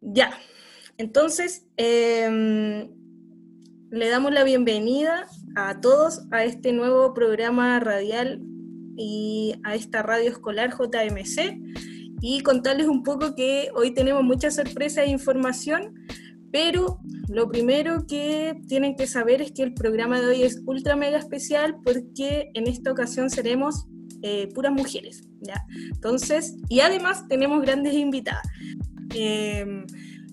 Ya, entonces em, le damos la bienvenida a todos a este nuevo programa radial y a esta radio escolar JMC y contarles un poco que hoy tenemos mucha sorpresa e información, pero lo primero que tienen que saber es que el programa de hoy es ultra mega especial porque en esta ocasión seremos eh, puras mujeres, ¿ya? Entonces, y además tenemos grandes invitadas. Em,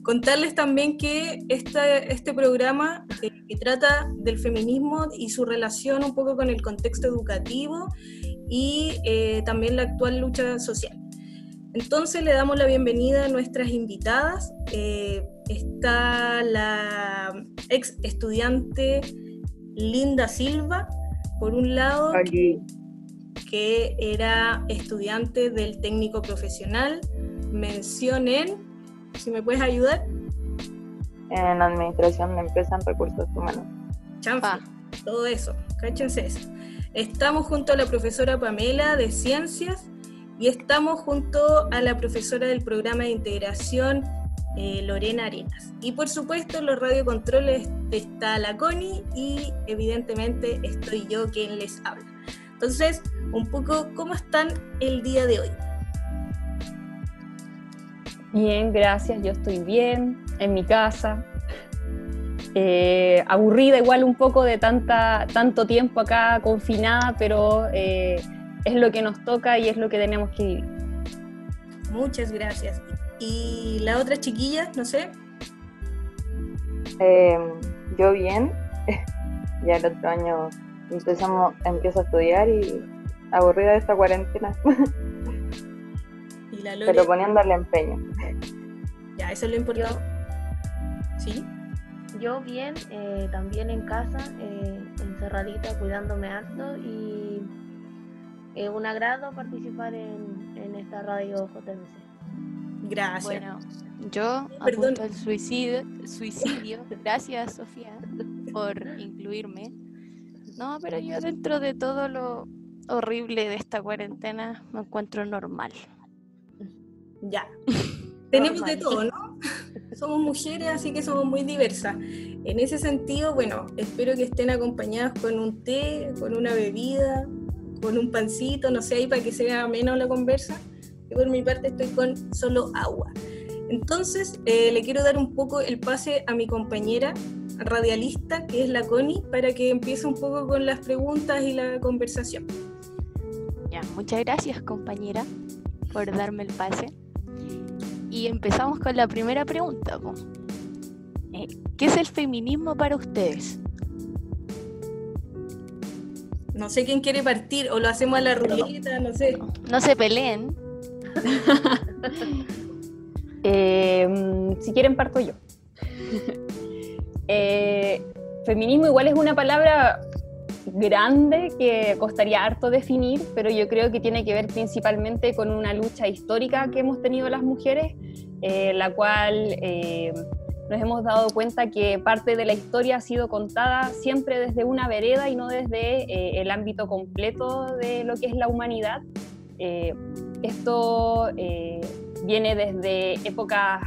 contarles también que este programa eh, que trata del feminismo y su relación un poco con el contexto educativo y eh, también la actual lucha social. Entonces le damos la bienvenida a nuestras invitadas. Eh, está la ex estudiante Linda Silva, por un lado, que era estudiante del técnico profesional. Mencionen, si me puedes ayudar. En Administración de Empresas en Recursos Humanos. Chanfa, todo eso, cáchense eso. Estamos junto a la profesora Pamela de Ciencias y estamos junto a la profesora del programa de integración eh, Lorena Arenas. Y por supuesto en los radiocontroles está la Connie y evidentemente estoy yo quien les habla. Entonces, un poco, ¿cómo están el día de hoy? Bien, gracias, yo estoy bien, en mi casa, eh, aburrida igual un poco de tanta, tanto tiempo acá confinada, pero eh, es lo que nos toca y es lo que tenemos que vivir. Muchas gracias. ¿Y la otra chiquilla, no sé? Eh, yo bien, ya el otro año empezamos, empiezo a estudiar y aburrida de esta cuarentena. ¿Y la Pero poniéndole empeño. Ya, eso es lo importante. ¿Sí? Yo bien, eh, también en casa, eh, encerradita, cuidándome harto y es un agrado participar en, en esta radio JMC. Gracias. Bueno, yo apunto al suicidio, suicidio. Gracias, Sofía, por incluirme. No, pero yo dentro de todo lo horrible de esta cuarentena me encuentro normal. Ya. Tenemos de todo, ¿no? somos mujeres, así que somos muy diversas. En ese sentido, bueno, espero que estén acompañadas con un té, con una bebida, con un pancito, no sé, ahí para que sea menos la conversa. Yo por mi parte estoy con solo agua. Entonces, eh, le quiero dar un poco el pase a mi compañera radialista, que es la Connie, para que empiece un poco con las preguntas y la conversación. Ya, muchas gracias compañera por darme el pase. Y empezamos con la primera pregunta. Eh, ¿Qué es el feminismo para ustedes? No sé quién quiere partir, o lo hacemos a la ruleta, no sé. No se peleen. Eh, si quieren, parto yo. Eh, feminismo igual es una palabra grande que costaría harto definir, pero yo creo que tiene que ver principalmente con una lucha histórica que hemos tenido las mujeres, eh, la cual eh, nos hemos dado cuenta que parte de la historia ha sido contada siempre desde una vereda y no desde eh, el ámbito completo de lo que es la humanidad. esto viene desde épocas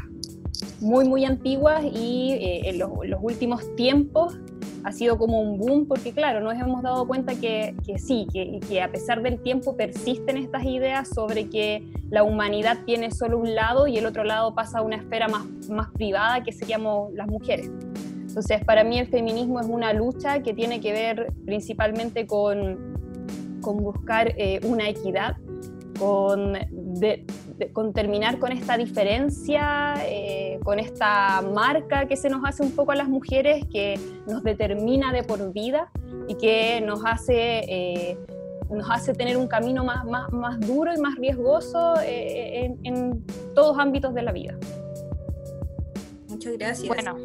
muy, muy antiguas y en los, los últimos tiempos ha sido como un boom porque claro, nos hemos dado cuenta que, que sí, que, que, a pesar del tiempo persisten estas ideas sobre que la humanidad tiene solo un lado y el otro lado pasa a una esfera más, más privada que seríamos las mujeres. Entonces, para mí el feminismo es una lucha que tiene que ver principalmente con, con buscar eh, una equidad, con de, con terminar con esta diferencia, eh, con esta marca que se nos hace un poco a las mujeres, que nos determina de por vida y que nos hace, eh, nos hace tener un camino más, más, más duro y más riesgoso eh, en, en, todos ámbitos de la vida. Muchas gracias. Bueno,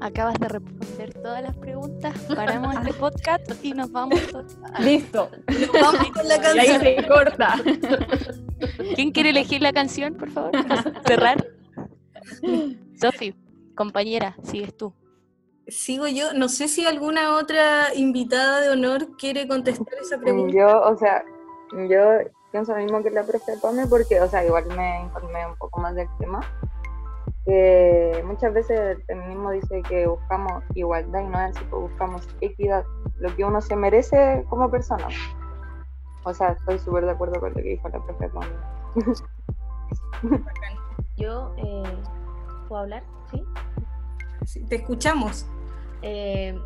acabas de responder todas las preguntas, paramos este podcast y nos vamos. Listo. Nos vamos con la canción. Y ahí se corta. ¿Quién quiere elegir la canción, por favor? Cerrar. Sofi, compañera, sigues tú. Sigo yo. No sé si alguna otra invitada de honor quiere contestar esa pregunta. Yo, o sea, yo pienso lo mismo que la profe Pame porque, o sea, igual me informé un poco más del tema. Muchas veces el feminismo dice que buscamos igualdad y no es así, pues buscamos equidad, lo que uno se merece como persona. O sea, estoy súper de acuerdo con lo que dijo la profe Yo, eh, ¿puedo hablar? ¿Sí? sí te escuchamos. Eh,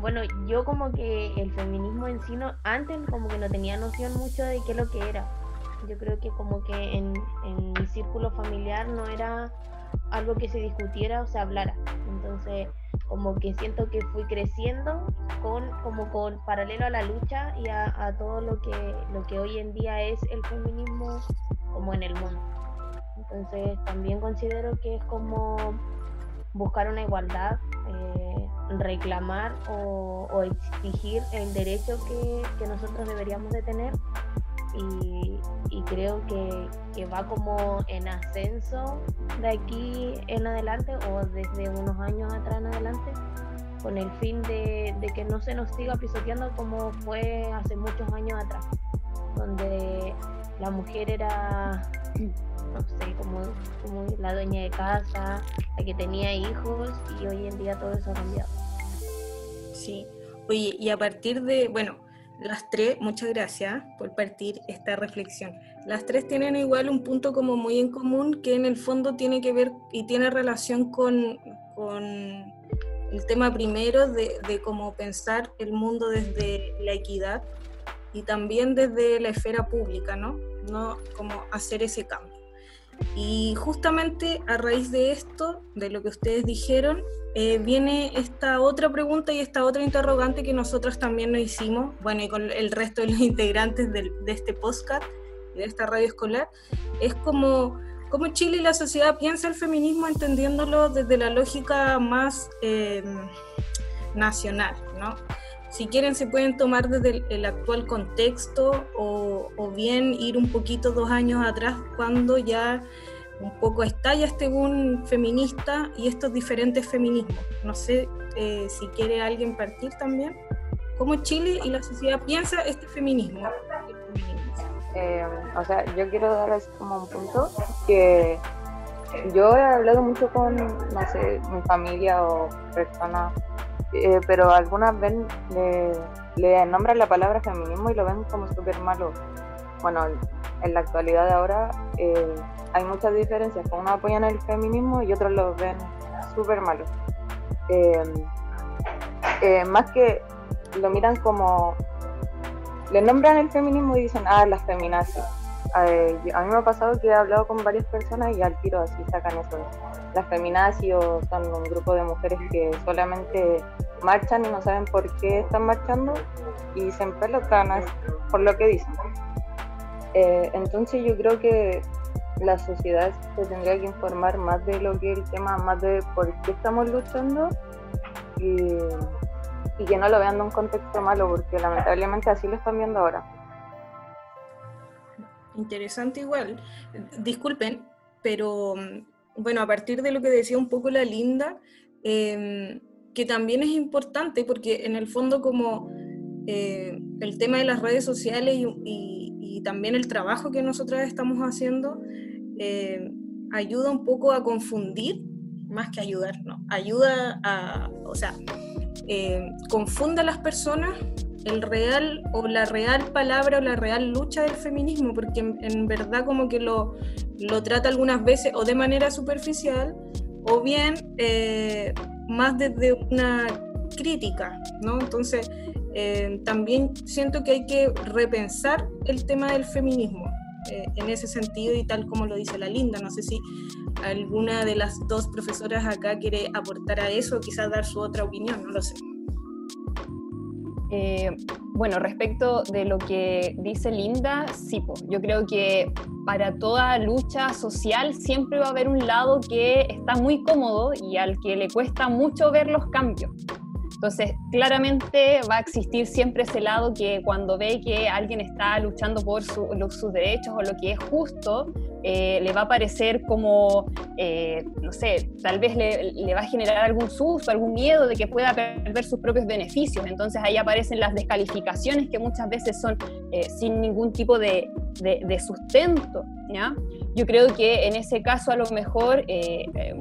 bueno, yo como que el feminismo en sí, no, antes como que no tenía noción mucho de qué es lo que era. Yo creo que como que en, en mi círculo familiar no era algo que se discutiera o se hablara. Entonces, como que siento que fui creciendo con como con paralelo a la lucha y a, todo lo que lo que hoy en día es el feminismo como en el mundo. Entonces, también considero que es como buscar una igualdad, eh, reclamar o, exigir el derecho que, que nosotros deberíamos de tener y, creo que, va como en ascenso de aquí en adelante o desde unos años atrás en adelante con el fin de, que no se nos siga pisoteando como fue hace muchos años atrás, donde la mujer era, no sé, como, como la dueña de casa, la que tenía hijos y hoy en día todo eso ha cambiado. Sí, oye, y a partir de, bueno, las tres, muchas gracias por partir esta reflexión. Las tres tienen igual un punto como muy en común que en el fondo tiene que ver y tiene relación con, el tema primero de, de cómo pensar el mundo desde la equidad y también desde la esfera pública, ¿no? No como hacer ese cambio. Y justamente a raíz de esto, de lo que ustedes dijeron, eh, viene esta otra pregunta y esta otra interrogante que nosotros también nos hicimos, bueno, y con el resto de los integrantes de, este podcast y de esta radio escolar, es como cómo Chile y la sociedad piensa el feminismo entendiéndolo desde la lógica más em, nacional, ¿no? Si quieren se pueden tomar desde el, actual contexto o, o bien ir un poquito dos años atrás cuando ya un poco estalla este boom feminista y estos diferentes feminismos. No sé eh, si quiere alguien partir también. ¿Cómo Chile y la sociedad piensa este feminismo? Eh, o sea, yo quiero dar como un punto que yo he hablado mucho con, no sé, mi familia o personas, eh, pero algunas ven, le, nombran la palabra feminismo y lo ven como súper malo. Bueno, en la actualidad de ahora hay muchas diferencias, unos apoyan el feminismo y otros lo ven súper malo. Em, eh, más que lo miran como, le nombran el feminismo y dicen, ah, las feminazis. Eh, a mí me ha pasado que he hablado con varias personas y al tiro así sacan eso. Las feminazis son un grupo de mujeres que solamente marchan y no saben por qué están marchando y se empelotan por lo que dicen. Eh, entonces yo creo que la sociedad se tendría que informar más de lo que es el tema, más de por qué estamos luchando y, que no lo vean de un contexto malo, porque lamentablemente así lo están viendo ahora. Interesante igual. Disculpen, pero bueno, a partir de lo que decía un poco la Linda, em, que también es importante porque en el fondo como eh, el tema de las redes sociales y también el trabajo que nosotras estamos haciendo eh, ayuda un poco a confundir, más que ayudar, ¿no? Ayuda a, o sea, eh, confunde a las personas el real o la real palabra o la real lucha del feminismo, porque en, verdad como que lo, lo, trata algunas veces o de manera superficial o bien eh, más desde una crítica, ¿no? Entonces, eh, también siento que hay que repensar el tema del feminismo eh, en ese sentido y tal como lo dice la Linda. No sé si alguna de las dos profesoras acá quiere aportar a eso quizás dar su otra opinión, no lo sé. Eh, bueno, respecto de lo que dice Linda, sí, yo creo que para toda lucha social siempre va a haber un lado que está muy cómodo y al que le cuesta mucho ver los cambios. Entonces, claramente va a existir siempre ese lado que cuando ve que alguien está luchando por sus derechos o lo que es justo, eh, le va a parecer como, eh, no sé, tal vez le, va a generar algún susto, algún miedo de que pueda perder sus propios beneficios. Entonces ahí aparecen las descalificaciones que muchas veces son eh, sin ningún tipo de, de, sustento, ¿ya? yo creo que en ese caso a lo mejor eh, eh,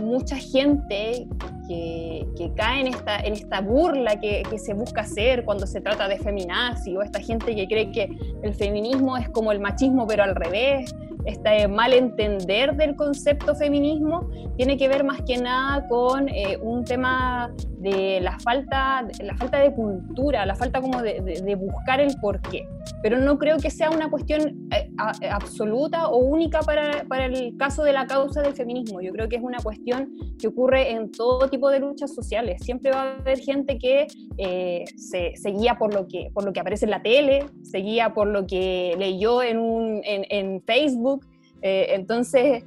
mucha gente que, cae en esta, en esta burla que, que, se busca hacer cuando se trata de feminazi o esta gente que cree que el feminismo es como el machismo pero al revés, este malentender del concepto feminismo tiene que ver más que nada con eh, un tema de la falta, la falta de cultura, la falta como de, buscar el porqué. Pero no creo que sea una cuestión eh, absoluta o única para, para, el caso de la causa del feminismo. Yo creo que es una cuestión que ocurre en todo tipo de luchas sociales. Siempre va a haber gente que eh, se, se, guía por lo que, por lo que aparece en la tele, se guía por lo que leyó en, un, en, en Facebook eh, entonces,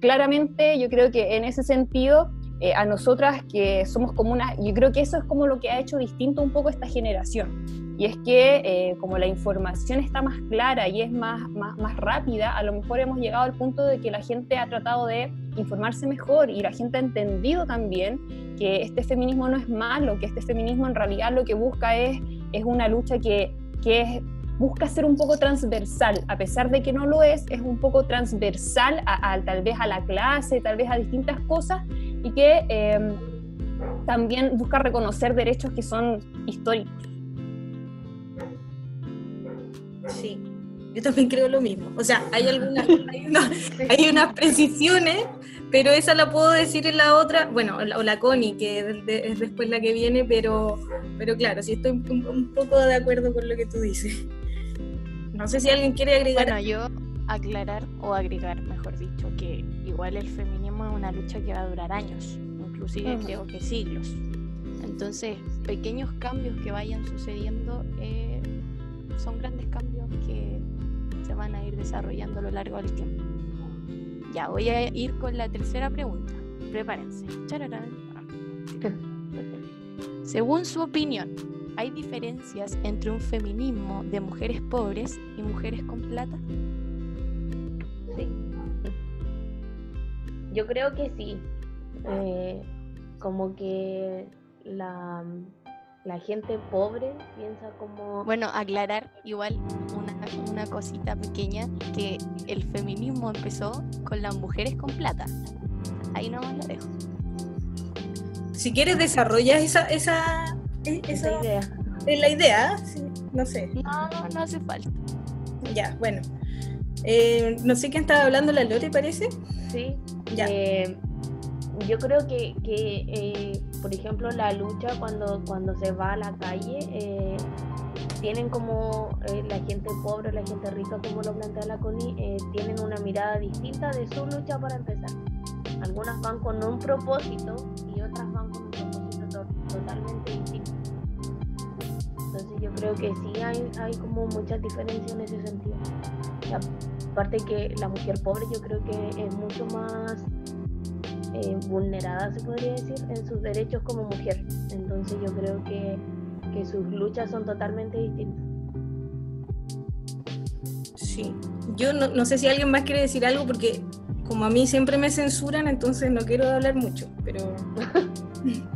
claramente yo creo que en ese sentido, eh, a nosotras que somos como una, yo creo que eso es como lo que ha hecho distinto un poco esta generación. Y es que eh, como la información está más clara y es más, más, más, rápida, a lo mejor hemos llegado al punto de que la gente ha tratado de informarse mejor y la gente ha entendido también que este feminismo no es malo, que este feminismo en realidad lo que busca es, es una lucha que, que es busca ser un poco transversal, a pesar de que no lo es, es un poco transversal a, tal vez a la clase, tal vez a distintas cosas, y que em, también busca reconocer derechos que son históricos. Sí, yo también creo lo mismo. O sea, hay algunas, hay, unas precisiones, pero esa la puedo decir en la otra, bueno, o la, Connie, que es, después la que viene, pero, pero claro, sí estoy un poco de acuerdo con lo que tú dices. No sé si alguien quiere agregar. Bueno, yo aclarar o agregar, mejor dicho, que igual el feminismo es una lucha que va a durar años, inclusive creo que siglos. Entonces, pequeños cambios que vayan sucediendo eh, son grandes cambios que se van a ir desarrollando a lo largo del tiempo. Ya, voy a ir con la tercera pregunta. Prepárense. Según su opinión, ¿Hay diferencias entre un feminismo de mujeres pobres y mujeres con plata? Sí. Yo creo que sí. Eh, como que la, la, gente pobre piensa como... Bueno, aclarar igual una, una cosita pequeña, que el feminismo empezó con las mujeres con plata. Ahí nomás lo dejo. Si quieres desarrolla esa, esa, esa, idea. Es la idea, no sé. No, no hace falta. Ya, bueno. Eh, no sé quién estaba hablando, la Lore, parece. Sí. Ya. Eh, yo creo que, que eh, por ejemplo, la lucha cuando, cuando se va a la calle, tienen como la gente pobre, la gente rica, como lo plantea la Connie, tienen una mirada distinta de su lucha para empezar. Algunas van con un propósito creo que sí hay, hay como muchas diferencias en ese sentido. aparte que la mujer pobre yo creo que es mucho más eh, vulnerada, se podría decir, en sus derechos como mujer. Entonces yo creo que, que sus luchas son totalmente distintas. Sí, yo no, no sé si alguien más quiere decir algo porque como a mí siempre me censuran, entonces no quiero hablar mucho, pero...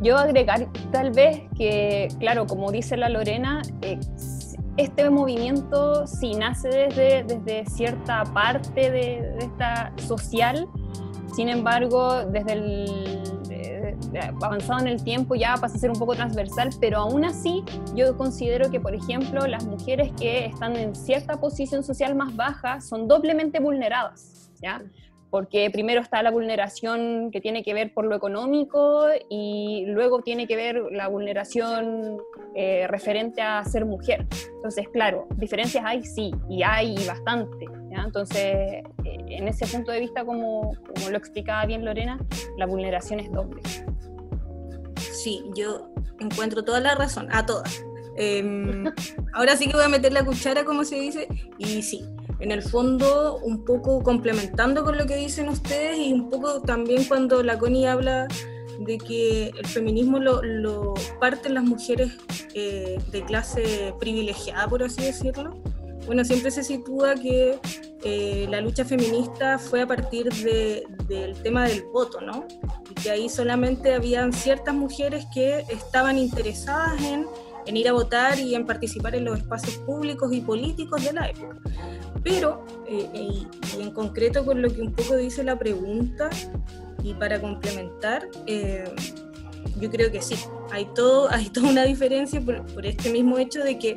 Yo agregar tal vez que, claro, como dice la Lorena, eh, este movimiento sí nace desde, desde cierta parte de, esta social, sin embargo, desde el avanzado en el tiempo ya pasa a ser un poco transversal, pero aún así yo considero que, por ejemplo, las mujeres que están en cierta posición social más baja son doblemente vulneradas, ¿ya? Porque primero está la vulneración que tiene que ver por lo económico y luego tiene que ver la vulneración eh, referente a ser mujer. Entonces, claro, diferencias hay, sí, y hay bastante. Entonces, eh, en ese punto de vista, como, lo explicaba bien Lorena, la vulneración es doble. Sí, yo encuentro toda la razón, a todas. Em, ahora sí que voy a meter la cuchara, como se dice, y sí, en el fondo un poco complementando con lo que dicen ustedes y un poco también cuando la Connie habla de que el feminismo lo, lo parten las mujeres eh, de clase privilegiada, por así decirlo. Bueno, siempre se sitúa que eh, la lucha feminista fue a partir de, del tema del voto, ¿no? Y que ahí solamente habían ciertas mujeres que estaban interesadas en, en ir a votar y en participar en los espacios públicos y políticos de la época pero, eh, y, en concreto con lo que un poco dice la pregunta, y para complementar, yo creo que sí, hay, todo, hay toda una diferencia por, este mismo hecho de que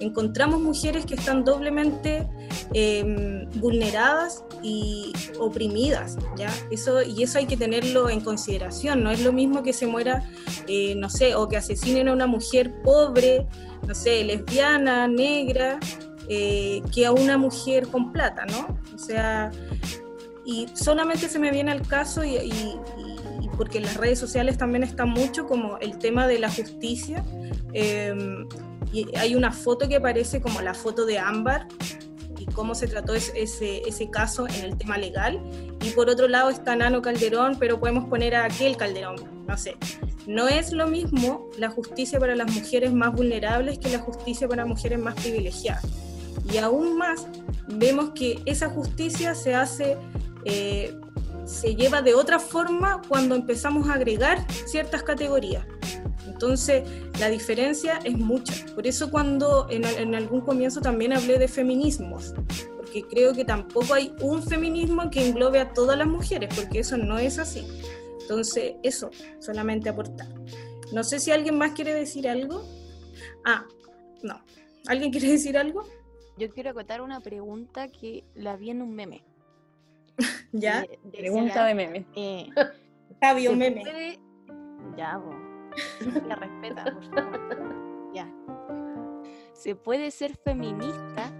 encontramos mujeres que están doblemente em, vulneradas y oprimidas, ¿ya? Eso, y eso hay que tenerlo en consideración, no es lo mismo que se muera, eh, no sé, o que asesinen a una mujer pobre, no sé, lesbiana, negra, eh, que a una mujer con plata, ¿no? O sea, y solamente se me viene al caso y, porque en las redes sociales también está mucho como el tema de la justicia. Em, y hay una foto que aparece como la foto de Ámbar y cómo se trató ese, ese, caso en el tema legal. Y por otro lado está Nano Calderón, pero podemos poner a aquel Calderón, no sé. No es lo mismo la justicia para las mujeres más vulnerables que la justicia para mujeres más privilegiadas. Y aún más vemos que esa justicia se hace, eh, se lleva de otra forma cuando empezamos a agregar ciertas categorías. Entonces, la diferencia es mucha. Por eso cuando en, algún comienzo también hablé de feminismos, porque creo que tampoco hay un feminismo que englobe a todas las mujeres, porque eso no es así. Entonces, eso, solamente aportar. No sé si alguien más quiere decir algo. Ah, no. ¿Alguien quiere decir algo? Yo quiero acotar una pregunta que la vi en un meme. ¿Ya? pregunta de meme. Eh, Fabio meme. Ya, vos la respeta, por favor. Ya. ¿Se puede ser feminista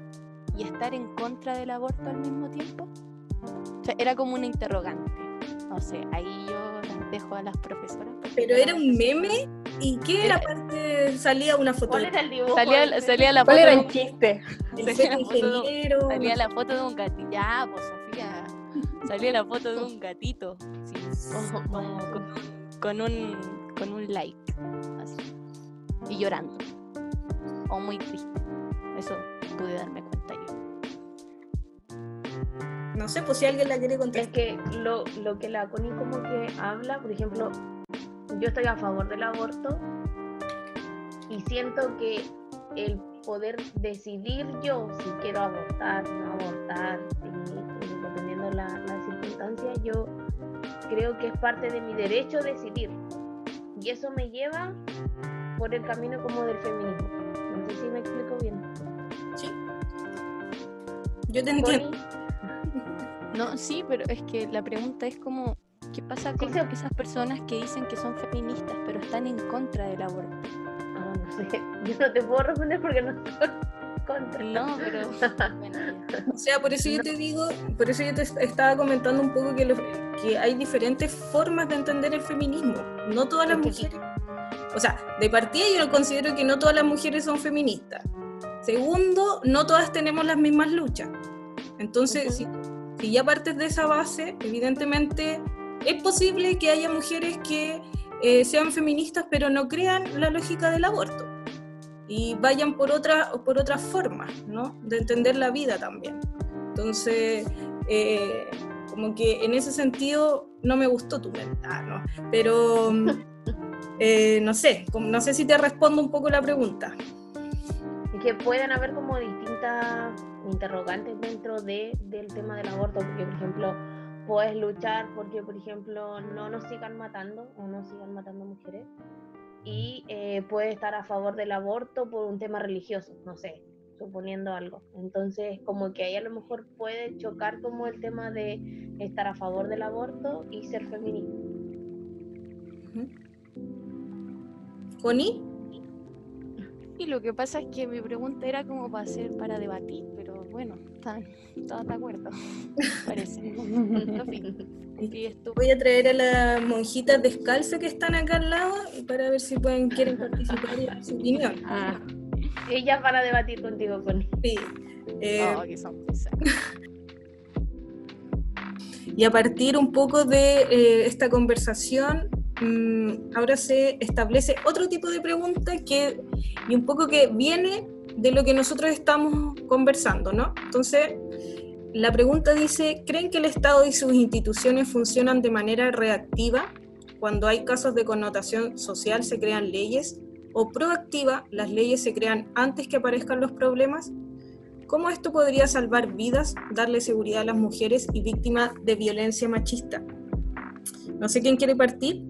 y estar en contra del aborto al mismo tiempo? O sea, era como una interrogante. No sé, ahí yo las dejo a las profesoras. Pero era un meme y qué era parte salía una foto. ¿Cuál era el dibujo? Salía, salía la foto. ¿Cuál era el chiste? Salía la, foto de, salía la foto de un gatito. Ya, pues Sofía. Salía la foto de un gatito. Sí, como, con un con un like, así, y llorando, o muy triste. Eso pude darme cuenta yo. No sé, pues si alguien la quiere contar. Es que lo, lo que la Connie como que habla, por ejemplo, yo estoy a favor del aborto y siento que el poder decidir yo si quiero abortar, no abortar, y, dependiendo la, la circunstancia, yo creo que es parte de mi derecho decidir. Y eso me lleva por el camino como del feminismo. No sé si me explico bien. Sí. Yo te entiendo. No, sí, pero es que la pregunta es como, ¿qué pasa con esas personas que dicen que son feministas pero están en contra del aborto? Ah, no sé, yo no te puedo responder porque no estoy contra. No, pero... o sea, por eso yo te digo, por eso yo te estaba comentando un poco que los que hay diferentes formas de entender el feminismo. No todas las mujeres. O sea, de partida yo considero que no todas las mujeres son feministas. Segundo, no todas tenemos las mismas luchas. Entonces, si, ya partes de esa base, evidentemente es posible que haya mujeres que eh, sean feministas pero no crean la lógica del aborto y vayan por otra por otras formas ¿no? de entender la vida también. Entonces, eh, como que en ese sentido no me gustó tu ¿no? Pero eh, no sé, no sé si te respondo un poco la pregunta. Que pueden haber como distintas interrogantes dentro de, del tema del aborto, porque por ejemplo, puedes luchar porque, por ejemplo, no nos sigan matando o no sigan matando mujeres. Y eh, puedes estar a favor del aborto por un tema religioso, no sé, suponiendo algo. Entonces, como que ahí a lo mejor puede chocar como el tema de estar a favor del aborto y ser feminista. ¿Connie? Y lo que pasa es que mi pregunta era como para hacer para debatir, pero bueno, están todas de acuerdo, parece. Voy a traer a las monjitas descalzas que están acá al lado para ver si pueden quieren participar y dar su opinión. Ah. Ellas van a debatir contigo, con Sí. Eh, y a partir un poco de eh, esta conversación, mm, ahora se establece otro tipo de pregunta que, y un poco que viene de lo que nosotros estamos conversando, ¿no? Entonces, la pregunta dice, ¿creen que el Estado y sus instituciones funcionan de manera reactiva? Cuando hay casos de connotación social se crean leyes o proactiva, las leyes se crean antes que aparezcan los problemas. cómo esto podría salvar vidas, darle seguridad a las mujeres y víctimas de violencia machista. No sé quién quiere partir.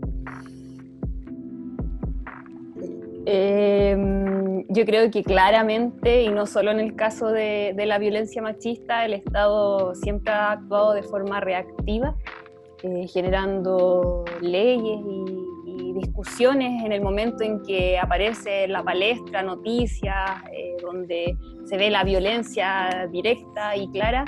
Em, yo creo que claramente, y no solo en el caso de, la violencia machista, el Estado siempre ha actuado de forma reactiva, eh, generando leyes y, discusiones en el momento en que aparece la palestra, noticias, eh, donde se ve la violencia directa y clara.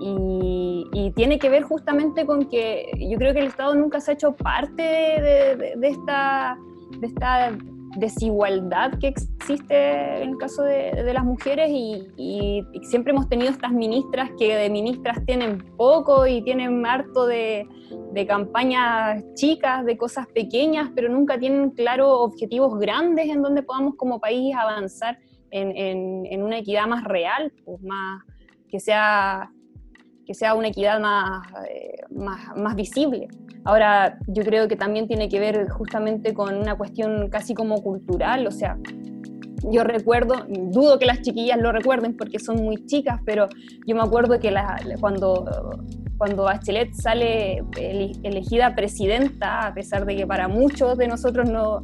Y, tiene que ver justamente con que yo creo que el Estado nunca se ha hecho parte de, de esta, de esta desigualdad que existe en el caso de, las mujeres y, siempre hemos tenido estas ministras que de ministras tienen poco y tienen harto de, campañas chicas, de cosas pequeñas, pero nunca tienen claros objetivos grandes en donde podamos como país avanzar en, una equidad más real, pues más que sea, que sea una equidad más, eh, más, más visible. Ahora, yo creo que también tiene que ver justamente con una cuestión casi como cultural, o sea, yo recuerdo, dudo que las chiquillas lo recuerden porque son muy chicas, pero yo me acuerdo que cuando, cuando Bachelet sale elegida presidenta, a pesar de que para muchos de nosotros no,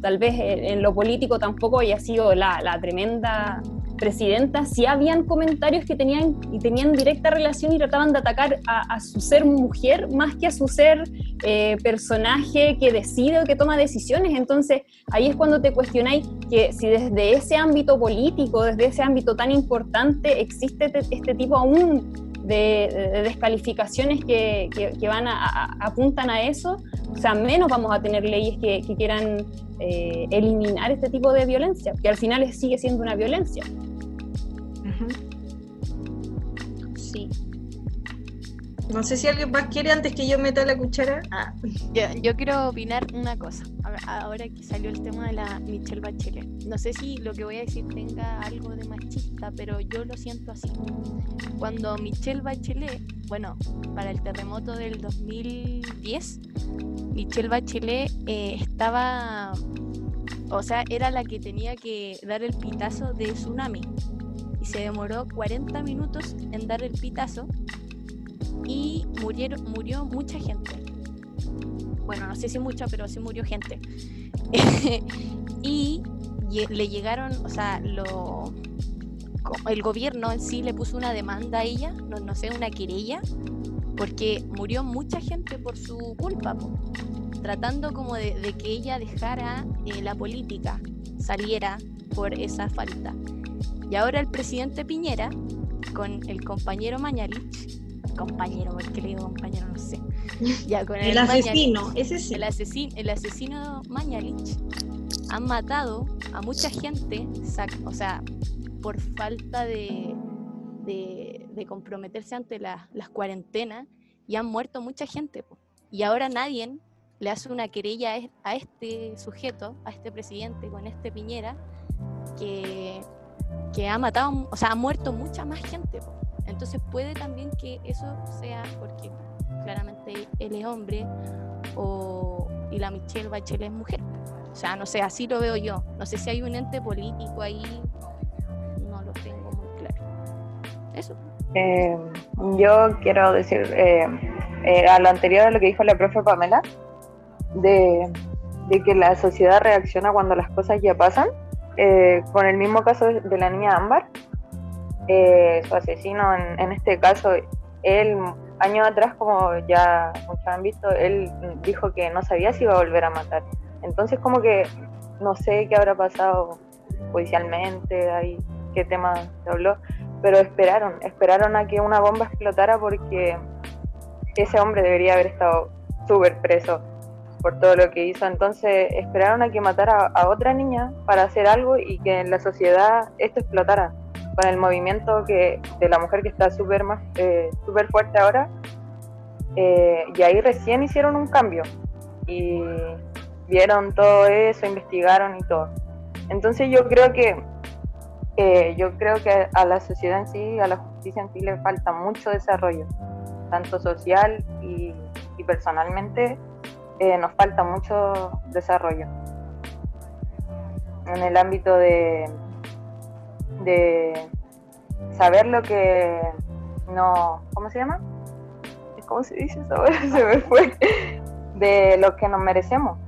tal vez en lo político tampoco haya sido la, la tremenda presidenta, si habían comentarios que tenían, y tenían directa relación y trataban de atacar a, su ser mujer más que a su ser eh, personaje que decide o que toma decisiones. Entonces ahí es cuando te cuestionáis que si desde ese ámbito político, desde ese ámbito tan importante, existe este, tipo aún de, descalificaciones que, van a, apuntan a eso, o sea, menos vamos a tener leyes que, quieran eh, eliminar este tipo de violencia, que al final sigue siendo una violencia. Sí. No sé si alguien más quiere antes que yo meta la cuchara. Ah. Yo, quiero opinar una cosa. Ahora que salió el tema de la Michelle Bachelet. No sé si lo que voy a decir tenga algo de machista, pero yo lo siento así. Cuando Michelle Bachelet, bueno, para el terremoto del 2010, Michelle Bachelet eh, estaba, o sea, era la que tenía que dar el pitazo de tsunami se demoró 40 minutos en dar el pitazo y murió mucha gente. Bueno, no sé si mucha, pero sí murió gente. y le llegaron, o sea, lo, el gobierno en sí le puso una demanda a ella, no, no sé, una querella, porque murió mucha gente por su culpa, tratando como de, que ella dejara eh, la política, saliera por esa falta. Y ahora el presidente Piñera, con el compañero Mañalich, compañero, porque le digo compañero, no sé. Ya, con el, asesino, ese sí. El asesino, el asesino Mañalich han matado a mucha gente, o sea, por falta de, de, comprometerse ante las cuarentenas y han muerto mucha gente. Y ahora nadie le hace una querella a este sujeto, a este presidente, con este Piñera, que que ha matado, o sea, ha muerto mucha más gente. Entonces puede también que eso sea porque claramente él es hombre o, y la Michelle Bachelet es mujer. O sea, no sé, así lo veo yo. No sé si hay un ente político ahí, no lo tengo muy claro. Eso. Eh, yo quiero decir eh, eh, a lo anterior a lo que dijo la profe Pamela, de, de que la sociedad reacciona cuando las cosas ya pasan eh, con el mismo caso de la niña Ámbar, eh, su asesino en, este caso, él años atrás, como ya muchos han visto, él dijo que no sabía si iba a volver a matar. Entonces como que no sé qué habrá pasado judicialmente, ahí qué tema se habló, pero esperaron, esperaron a que una bomba explotara porque ese hombre debería haber estado súper preso por todo lo que hizo. Entonces esperaron a que matara a otra niña para hacer algo y que en la sociedad esto explotara con el movimiento que de la mujer que está súper eh, super fuerte ahora. Eh, y ahí recién hicieron un cambio y vieron todo eso, investigaron y todo. Entonces yo creo que eh, yo creo que a la sociedad en sí, a la justicia en sí le falta mucho desarrollo, tanto social y, y personalmente eh, nos falta mucho desarrollo en el ámbito de, de, saber lo que no, ¿cómo se llama? ¿Cómo se dice eso? se me fue. De lo que nos merecemos.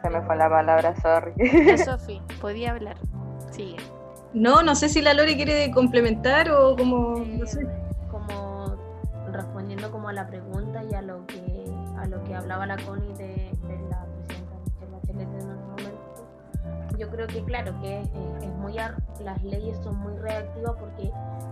Se me fue la palabra, sorry. Sofi, podía hablar. Sigue. No, no sé si la Lore quiere complementar o como, no sé. La pregunta y a lo que a lo que hablaba la Connie de, la presidenta Michelle Bachelet en un momento. Yo creo que claro que es, es muy las leyes son muy reactivas porque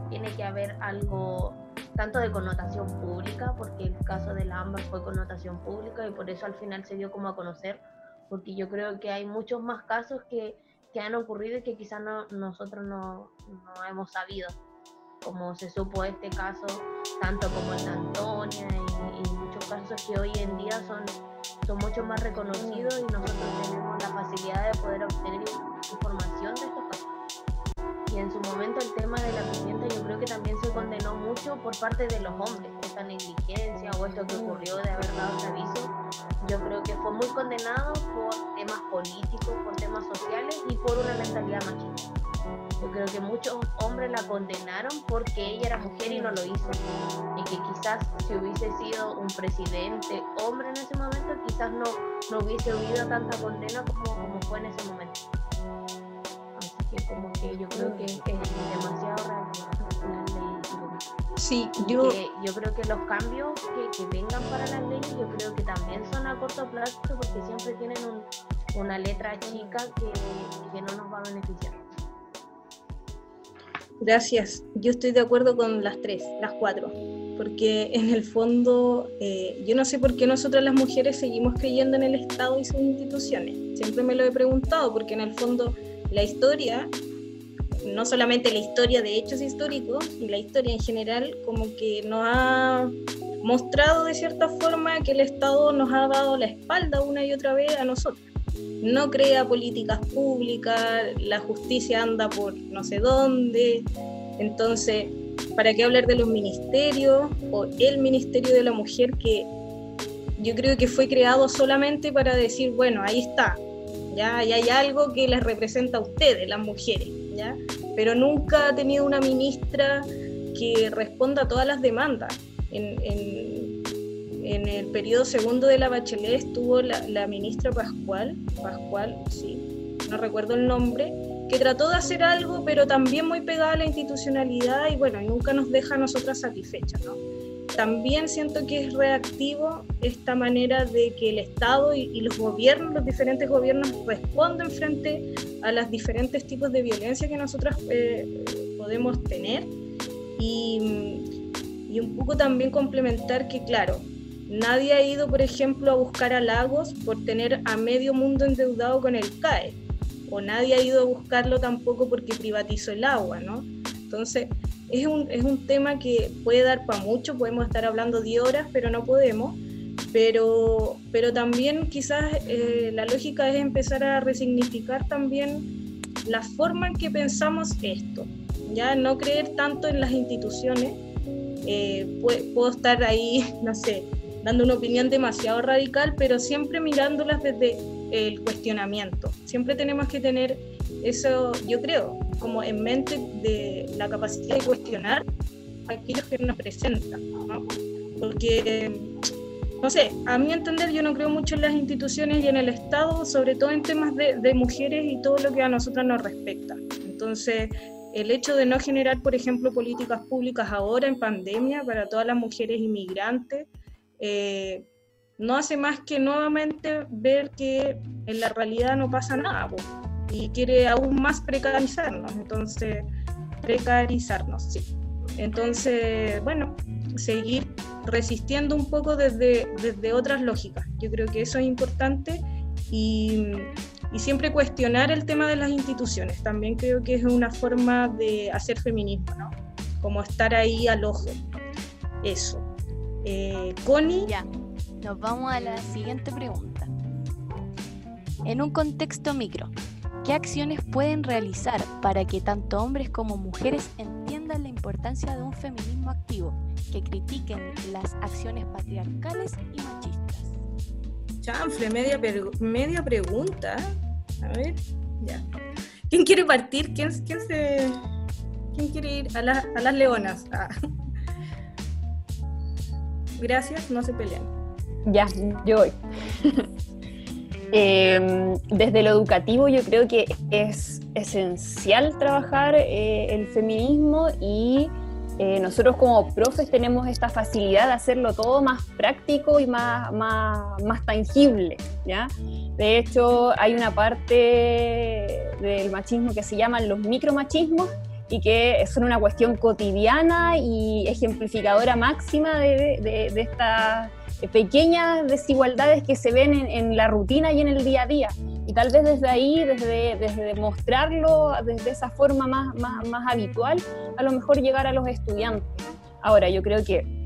tiene que haber algo tanto de connotación pública, porque el caso de la AMBA fue connotación pública y por eso al final se dio como a conocer, porque yo creo que hay muchos más casos que que han ocurrido y que quizás no, nosotros no, no, hemos sabido, como se supo este caso, tanto como el de Antonia y, muchos casos que hoy en día son, son mucho más reconocidos y nosotros tenemos la facilidad de poder obtener Y en su momento el tema de la presidenta yo creo que también se condenó mucho por parte de los hombres, esta negligencia o esto que ocurrió de haber dado ese aviso. Yo creo que fue muy condenado por temas políticos, por temas sociales y por una mentalidad machista. Yo creo que muchos hombres la condenaron porque ella era mujer y no lo hizo. Y que quizás si hubiese sido un presidente hombre en ese momento, quizás no, no hubiese habido tanta condena como, como fue en ese momento que como que yo creo que es demasiado reactiva Sí, yo... yo creo que los cambios que, que, vengan para las leyes, yo creo que también son a corto plazo porque siempre tienen un, una letra chica que, que no nos va a beneficiar. Gracias. Yo estoy de acuerdo con las tres, las cuatro, porque en el fondo eh, yo no sé por qué nosotras las mujeres seguimos creyendo en el Estado y sus instituciones. Siempre me lo he preguntado, porque en el fondo la historia, no solamente la historia de hechos históricos, y la historia en general, como que nos ha mostrado de cierta forma que el Estado nos ha dado la espalda una y otra vez a nosotros. No crea políticas públicas, la justicia anda por no sé dónde. Entonces, ¿para qué hablar de los ministerios o el Ministerio de la Mujer que yo creo que fue creado solamente para decir, bueno, ahí está, ¿ya? hay algo que les representa a ustedes, las mujeres, ¿ya? Pero nunca ha tenido una ministra que responda a todas las demandas. En, el periodo segundo de la Bachelet estuvo la, ministra Pascual, Pascual, sí, no recuerdo el nombre, que trató de hacer algo, pero también muy pegada a la institucionalidad y bueno, nunca nos deja a nosotras satisfechas, ¿no? También siento que es reactivo esta manera de que el Estado y, los gobiernos, los diferentes gobiernos, responden frente a los diferentes tipos de violencia que nosotros eh, podemos tener. Y, y un poco también complementar que, claro, nadie ha ido, por ejemplo, a buscar a Lagos por tener a medio mundo endeudado con el CAE, o nadie ha ido a buscarlo tampoco porque privatizó el agua, ¿no? Entonces, es un, es un tema que puede dar para mucho, podemos estar hablando de horas, pero no podemos. Pero, pero también quizás eh, la lógica es empezar a resignificar también la forma en que pensamos esto, ya no creer tanto en las instituciones. Eh, puedo, estar ahí, no sé, dando una opinión demasiado radical, pero siempre mirándolas desde el cuestionamiento. Siempre tenemos que tener eso, yo creo, como en mente de la capacidad de cuestionar a aquellos que nos presentan, ¿no? Porque, no sé, a mi entender yo no creo mucho en las instituciones y en el Estado, sobre todo en temas de, de mujeres y todo lo que a nosotras nos respecta. Entonces, el hecho de no generar, por ejemplo, políticas públicas ahora en pandemia para todas las mujeres inmigrantes, eh, no hace más que nuevamente ver que en la realidad no pasa nada. Pues y quiere aún más precarizarnos, entonces, precarizarnos, sí. Entonces, bueno, seguir resistiendo un poco desde, desde otras lógicas. Yo creo que eso es importante y, y, siempre cuestionar el tema de las instituciones. También creo que es una forma de hacer feminismo, ¿no? Como estar ahí al ojo. Eso. Eh, Connie. Ya, nos vamos a la siguiente pregunta. En un contexto micro, ¿Qué acciones pueden realizar para que tanto hombres como mujeres entiendan la importancia de un feminismo activo, que critiquen las acciones patriarcales y machistas? Chanfle, media, media pregunta. A ver, ya. ¿Quién quiere partir? ¿Quién, quién, se, quién quiere ir a, a las leonas? Ah. Gracias, no se pelean. Ya, yo voy. Em, desde lo educativo yo creo que es esencial trabajar eh, el feminismo y eh, nosotros como profes tenemos esta facilidad de hacerlo todo más práctico y más, más, más tangible. ¿ya? De hecho, hay una parte del machismo que se llaman los micromachismos y que son una cuestión cotidiana y ejemplificadora máxima de, de, de estas pequeñas desigualdades que se ven en, la rutina y en el día a día. Y tal vez desde ahí, desde, desde mostrarlo desde esa forma más, más, más habitual, a lo mejor llegar a los estudiantes. Ahora, yo creo que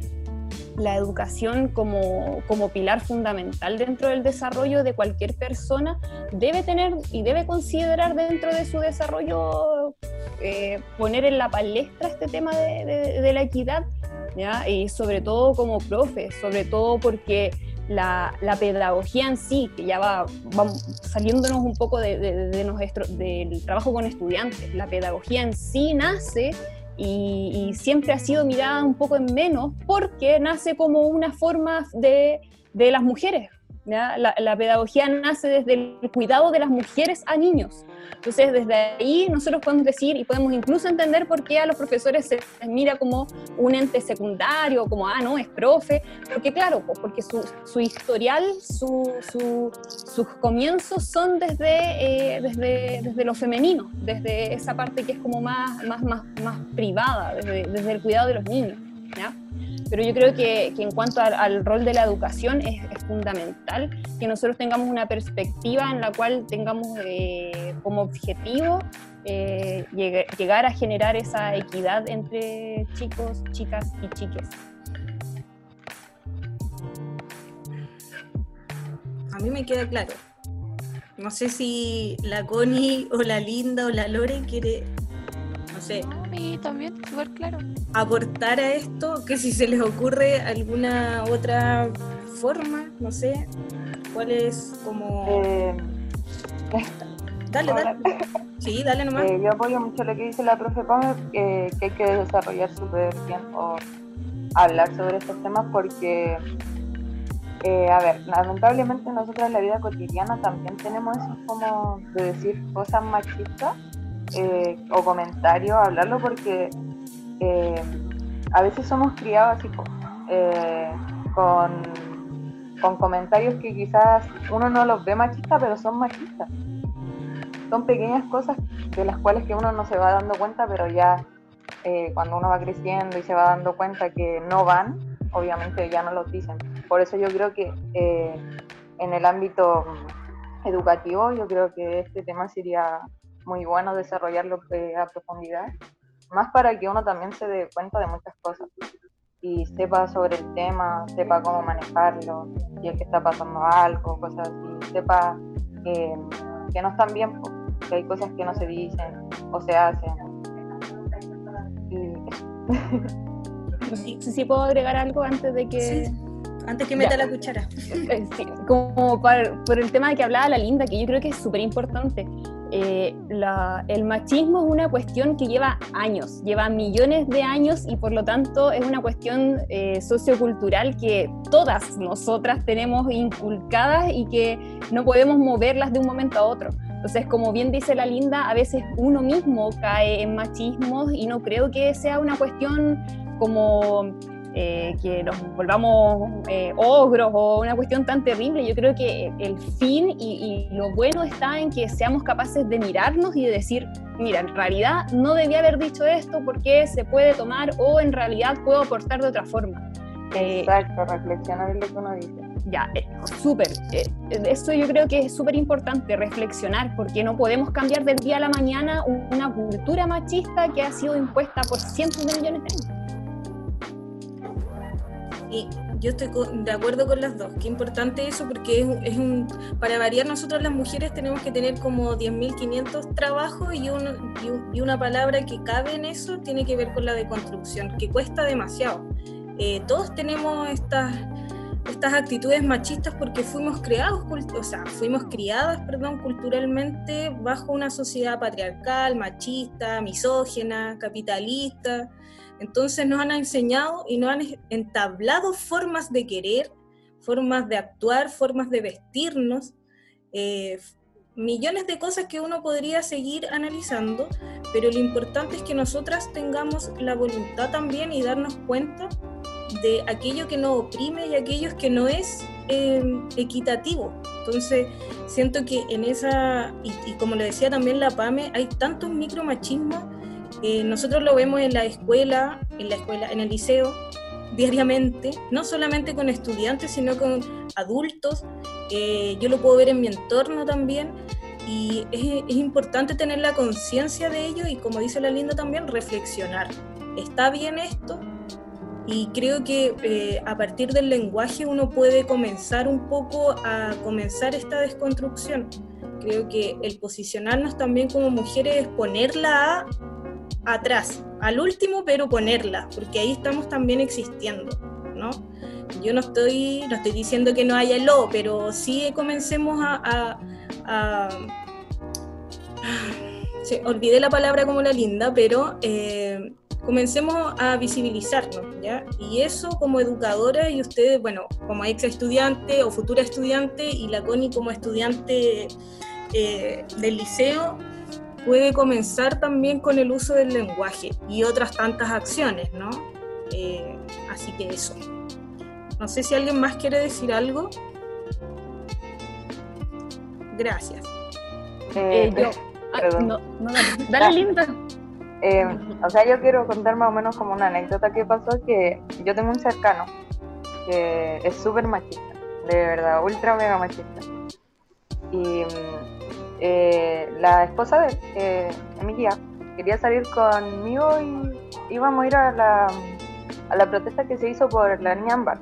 la educación como, como, pilar fundamental dentro del desarrollo de cualquier persona debe tener y debe considerar dentro de su desarrollo eh, poner en la palestra este tema de, la equidad y sobre todo como profe, sobre todo porque la, la, pedagogía en sí, que ya va, saliéndonos un poco de, de, nuestro, del trabajo con estudiantes, la pedagogía en sí nace y, y, siempre ha sido mirada un poco en menos porque nace como una forma de, de las mujeres. La, la, pedagogía nace desde el cuidado de las mujeres a niños. Entonces, desde ahí nosotros podemos decir y podemos incluso entender por qué a los profesores se les mira como un ente secundario, como, ah, no, es profe, porque claro, porque su, su historial, su, su, sus comienzos son desde, eh, desde, desde lo femenino, desde esa parte que es como más, más, más, más privada, desde, desde el cuidado de los niños. ¿ya? Pero yo creo que, en cuanto al, rol de la educación es, fundamental que nosotros tengamos una perspectiva en la cual tengamos eh, como objetivo eh, llegar a generar esa equidad entre chicos, chicas y chiques. A mí me queda claro. No sé si la Connie o la Linda o la Lore quiere sé. A mí también, súper claro. Aportar a esto, que si se les ocurre alguna otra forma, no sé, cuál es como... Eh, dale, dale. Sí, dale nomás. Eh, yo apoyo mucho lo que dice la profe Pame, que hay que desarrollar súper bien o hablar sobre estos temas porque, eh, a ver, lamentablemente nosotros en la vida cotidiana también tenemos eso como de decir cosas machistas eh, o comentario, hablarlo porque eh, a veces somos criados así eh, con, con comentarios que quizás uno no los ve machistas, pero son machistas. Son pequeñas cosas de las cuales que uno no se va dando cuenta, pero ya cuando uno va creciendo y se va dando cuenta que no van, obviamente ya no los dicen. Por eso yo creo que en el ámbito educativo, yo creo que este tema sería muy bueno desarrollarlo a profundidad, más para que uno también se dé cuenta de muchas cosas y sepa sobre el tema, sepa cómo manejarlo, si es que está pasando algo, cosas así, sepa que no están bien, que hay cosas que no se dicen o se hacen. Y... si puedo agregar algo antes de que... Antes que meta la cuchara. Eh, sí, como por el tema de que hablaba la Linda, que yo creo que es súper importante. Eh, la, el machismo es una cuestión que lleva años, lleva millones de años y por lo tanto es una cuestión eh, sociocultural que todas nosotras tenemos inculcadas y que no podemos moverlas de un momento a otro. Entonces, como bien dice la Linda, a veces uno mismo cae en machismo y no creo que sea una cuestión como eh, que nos volvamos eh, ogros o una cuestión tan terrible. Yo creo que el fin y, y, lo bueno está en que seamos capaces de mirarnos y de decir, mira, en realidad no debía haber dicho esto porque se puede tomar o en realidad puedo aportar de otra forma. Eh, Exacto, reflexionar en lo que uno dice. Ya, súper. Esto yo creo que es súper importante, reflexionar, porque no podemos cambiar del día a la mañana una cultura machista que ha sido impuesta por cientos de millones de años. Y yo estoy de acuerdo con las dos. Qué importante eso porque es, es un, para variar nosotros las mujeres tenemos que tener como 10.500 trabajos y, un, y, una palabra que cabe en eso tiene que ver con la deconstrucción, que cuesta demasiado. Eh, todos tenemos estas estas actitudes machistas porque fuimos creados, o sea, fuimos criadas, perdón, culturalmente bajo una sociedad patriarcal, machista, misógena, capitalista. Entonces nos han enseñado y nos han entablado formas de querer, formas de actuar, formas de vestirnos, eh, millones de cosas que uno podría seguir analizando, pero lo importante es que nosotras tengamos la voluntad también y darnos cuenta de aquello que nos oprime y aquello que no es em, equitativo. Entonces, siento que en esa, y, como le decía también la PAME, hay tantos micromachismos. Eh, nosotros lo vemos en la escuela, en la escuela, en el liceo, diariamente, no solamente con estudiantes, sino con adultos. Eh, yo lo puedo ver en mi entorno también y es, es importante tener la conciencia de ello y como dice la Linda también, reflexionar. ¿Está bien esto? Y creo que eh, a partir del lenguaje uno puede comenzar un poco a comenzar esta desconstrucción. Creo que el posicionarnos también como mujeres es ponerla a, atrás, al último, pero ponerla, porque ahí estamos también existiendo, ¿no? Yo no estoy, no estoy diciendo que no haya lo, pero sí comencemos a, a, olvidé la palabra como la linda, pero eh, comencemos a visibilizarnos, ¿ya? Y eso como educadora y ustedes, bueno, como ex estudiante o futura estudiante y la Connie como estudiante eh, del liceo, puede comenzar también con el uso del lenguaje y otras tantas acciones, ¿no? Eh, así que eso. No sé si alguien más quiere decir algo. Gracias. Eh, yo. Ah, no, no, dale, linda. Eh, o sea, yo quiero contar más o menos como una anécdota que pasó, que yo tengo un cercano que es súper machista, de verdad, ultra mega machista. Y la esposa de eh, mi guía, quería salir conmigo y íbamos a ir a la, a la protesta que se hizo por la niña Ambar.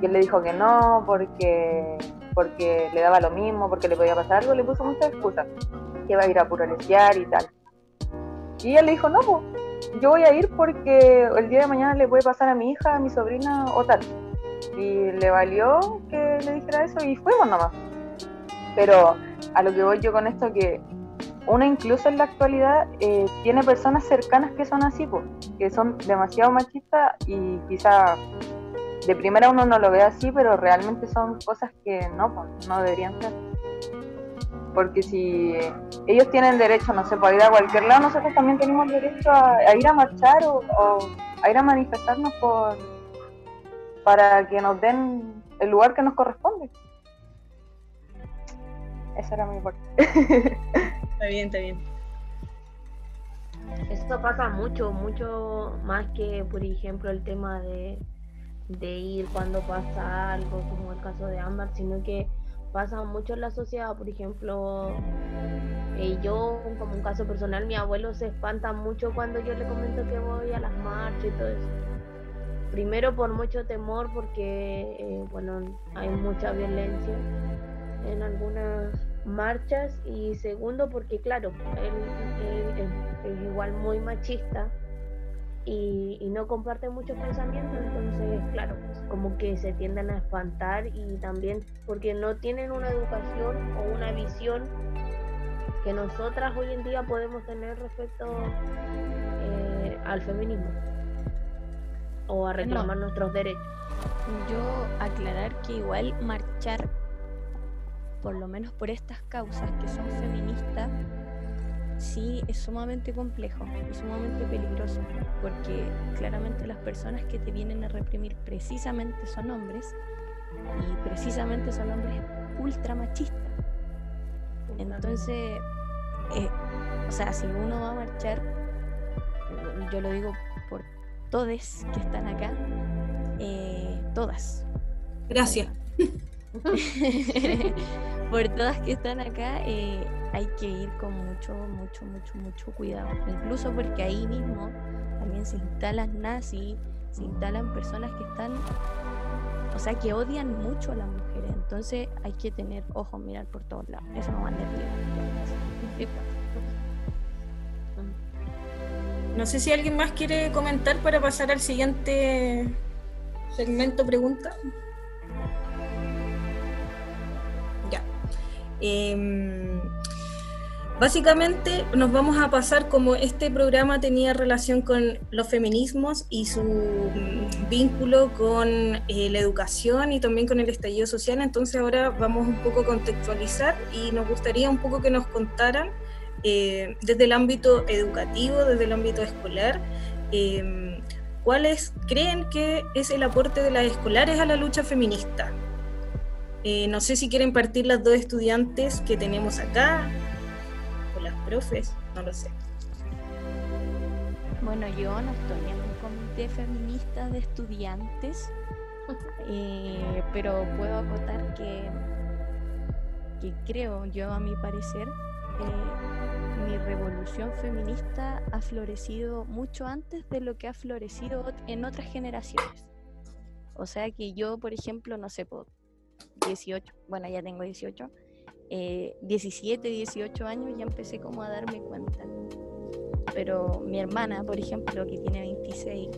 Y él le dijo que no, porque, porque le daba lo mismo, porque le podía pasar algo, le puso muchas excusas, que iba a ir a puro y tal. Y ella le dijo, no, pues, yo voy a ir porque el día de mañana le puede pasar a mi hija, a mi sobrina o tal. Y le valió que le dijera eso y fuimos nomás. Pero a lo que voy yo con esto que uno incluso en la actualidad eh, tiene personas cercanas que son así, pues, que son demasiado machistas y quizá de primera uno no lo ve así, pero realmente son cosas que no, pues, no deberían ser porque si ellos tienen derecho, no sé, para ir a cualquier lado, nosotros también tenemos derecho a, ir a marchar o, a ir a manifestarnos por para que nos den el lugar que nos corresponde. Esa era mi parte. está bien, está bien. Esto pasa mucho, mucho más que, por ejemplo, el tema de, de ir cuando pasa algo, como el caso de Ámbar, sino que pasa mucho en la sociedad, por ejemplo, eh, yo como un caso personal, mi abuelo se espanta mucho cuando yo le comento que voy a las marchas y todo eso. Primero por mucho temor porque, eh, bueno, hay mucha violencia en algunas marchas y segundo porque, claro, él, es igual muy machista y, no comparte muchos pensamientos, entonces, claro, pues, como que se tienden a espantar y también porque no tienen una educación o una visión que nosotras hoy en día podemos tener respecto eh, al feminismo o a reclamar nuestros derechos. Yo aclarar que igual marchar, por lo menos por estas causas que son feministas, sí es sumamente complejo y sumamente peligroso, porque claramente las personas que te vienen a reprimir precisamente son hombres y precisamente son hombres ultra machistas. Entonces, eh, o sea, si uno va a marchar, yo lo digo por todes que están acá, eh, todas. Gracias. por todas que están acá, eh, hay que ir con mucho, mucho, mucho, mucho cuidado. Incluso porque ahí mismo también se instalan nazis, se instalan personas que están, o sea, que odian mucho a las mujeres. Entonces hay que tener ojo, mirar por todos lados. Eso no va a No sé si alguien más quiere comentar para pasar al siguiente segmento pregunta. Em, básicamente nos vamos a pasar como este programa tenía relación con los feminismos y su mm, vínculo con eh, la educación y también con el estallido social, entonces ahora vamos un poco a contextualizar y nos gustaría un poco que nos contaran eh, desde el ámbito educativo, desde el ámbito escolar, em, ¿cuáles creen que es el aporte de las escolares a la lucha feminista? Eh, no sé si quieren partir las dos estudiantes que tenemos acá, o las profes, no lo sé. Bueno, yo no estoy en un comité feminista de estudiantes, eh, pero puedo acotar que, que creo yo, a mi parecer, eh, mi revolución feminista ha florecido mucho antes de lo que ha florecido en otras generaciones. O sea que yo, por ejemplo, no sé, 18, bueno, ya tengo 18, 17, 18 años ya empecé como a darme cuenta. Pero mi hermana, por ejemplo, que tiene 26,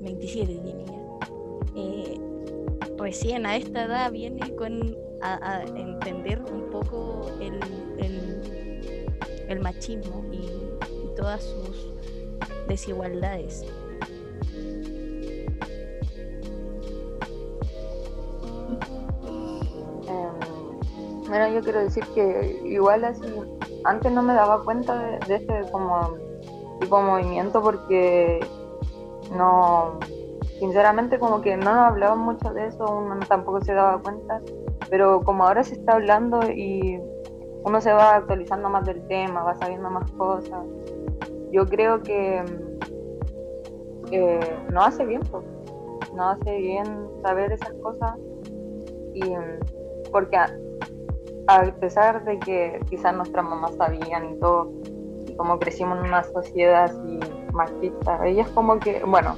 27 tiene ya, eh, recién a esta edad viene con a, entender un poco el, machismo y todas sus desigualdades. Bueno, yo quiero decir que igual así, antes no me daba cuenta de, este como tipo movimiento porque no, sinceramente como que no hablaban mucho de eso, uno tampoco se daba cuenta, pero como ahora se está hablando y uno se va actualizando más del tema, va sabiendo más cosas, yo creo que no hace bien, pues, no hace bien saber esas cosas y porque a pesar de que quizás nuestras mamás sabían y todo, y como crecimos en una sociedad así machista, ellas como que, bueno,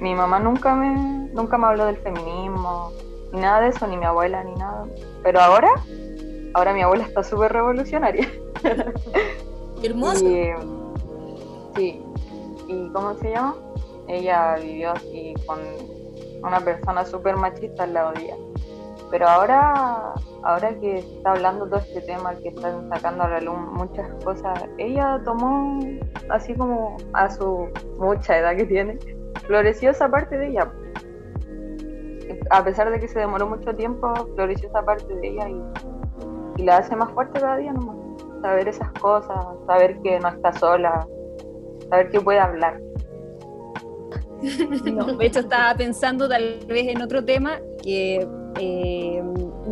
mi mamá nunca me, nunca me habló del feminismo, ni nada de eso, ni mi abuela, ni nada. Pero ahora, ahora mi abuela está súper revolucionaria. Hermoso. sí. ¿Y cómo se llama? Ella vivió así con una persona súper machista al lado de ella. Pero ahora ahora que está hablando todo este tema, que están sacando a la luz muchas cosas, ella tomó así como a su mucha edad que tiene, floreció esa parte de ella. A pesar de que se demoró mucho tiempo, floreció esa parte de ella y, la hace más fuerte cada día nomás. Saber esas cosas, saber que no está sola, saber que puede hablar. De hecho estaba pensando tal vez en otro tema que eh,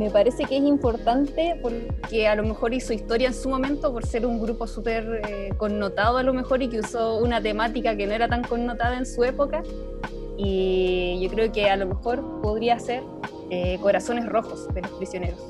me parece que es importante porque a lo mejor hizo historia en su momento por ser un grupo súper eh, connotado a lo mejor y que usó una temática que no era tan connotada en su época y yo creo que a lo mejor podría ser eh, Corazones Rojos de los prisioneros.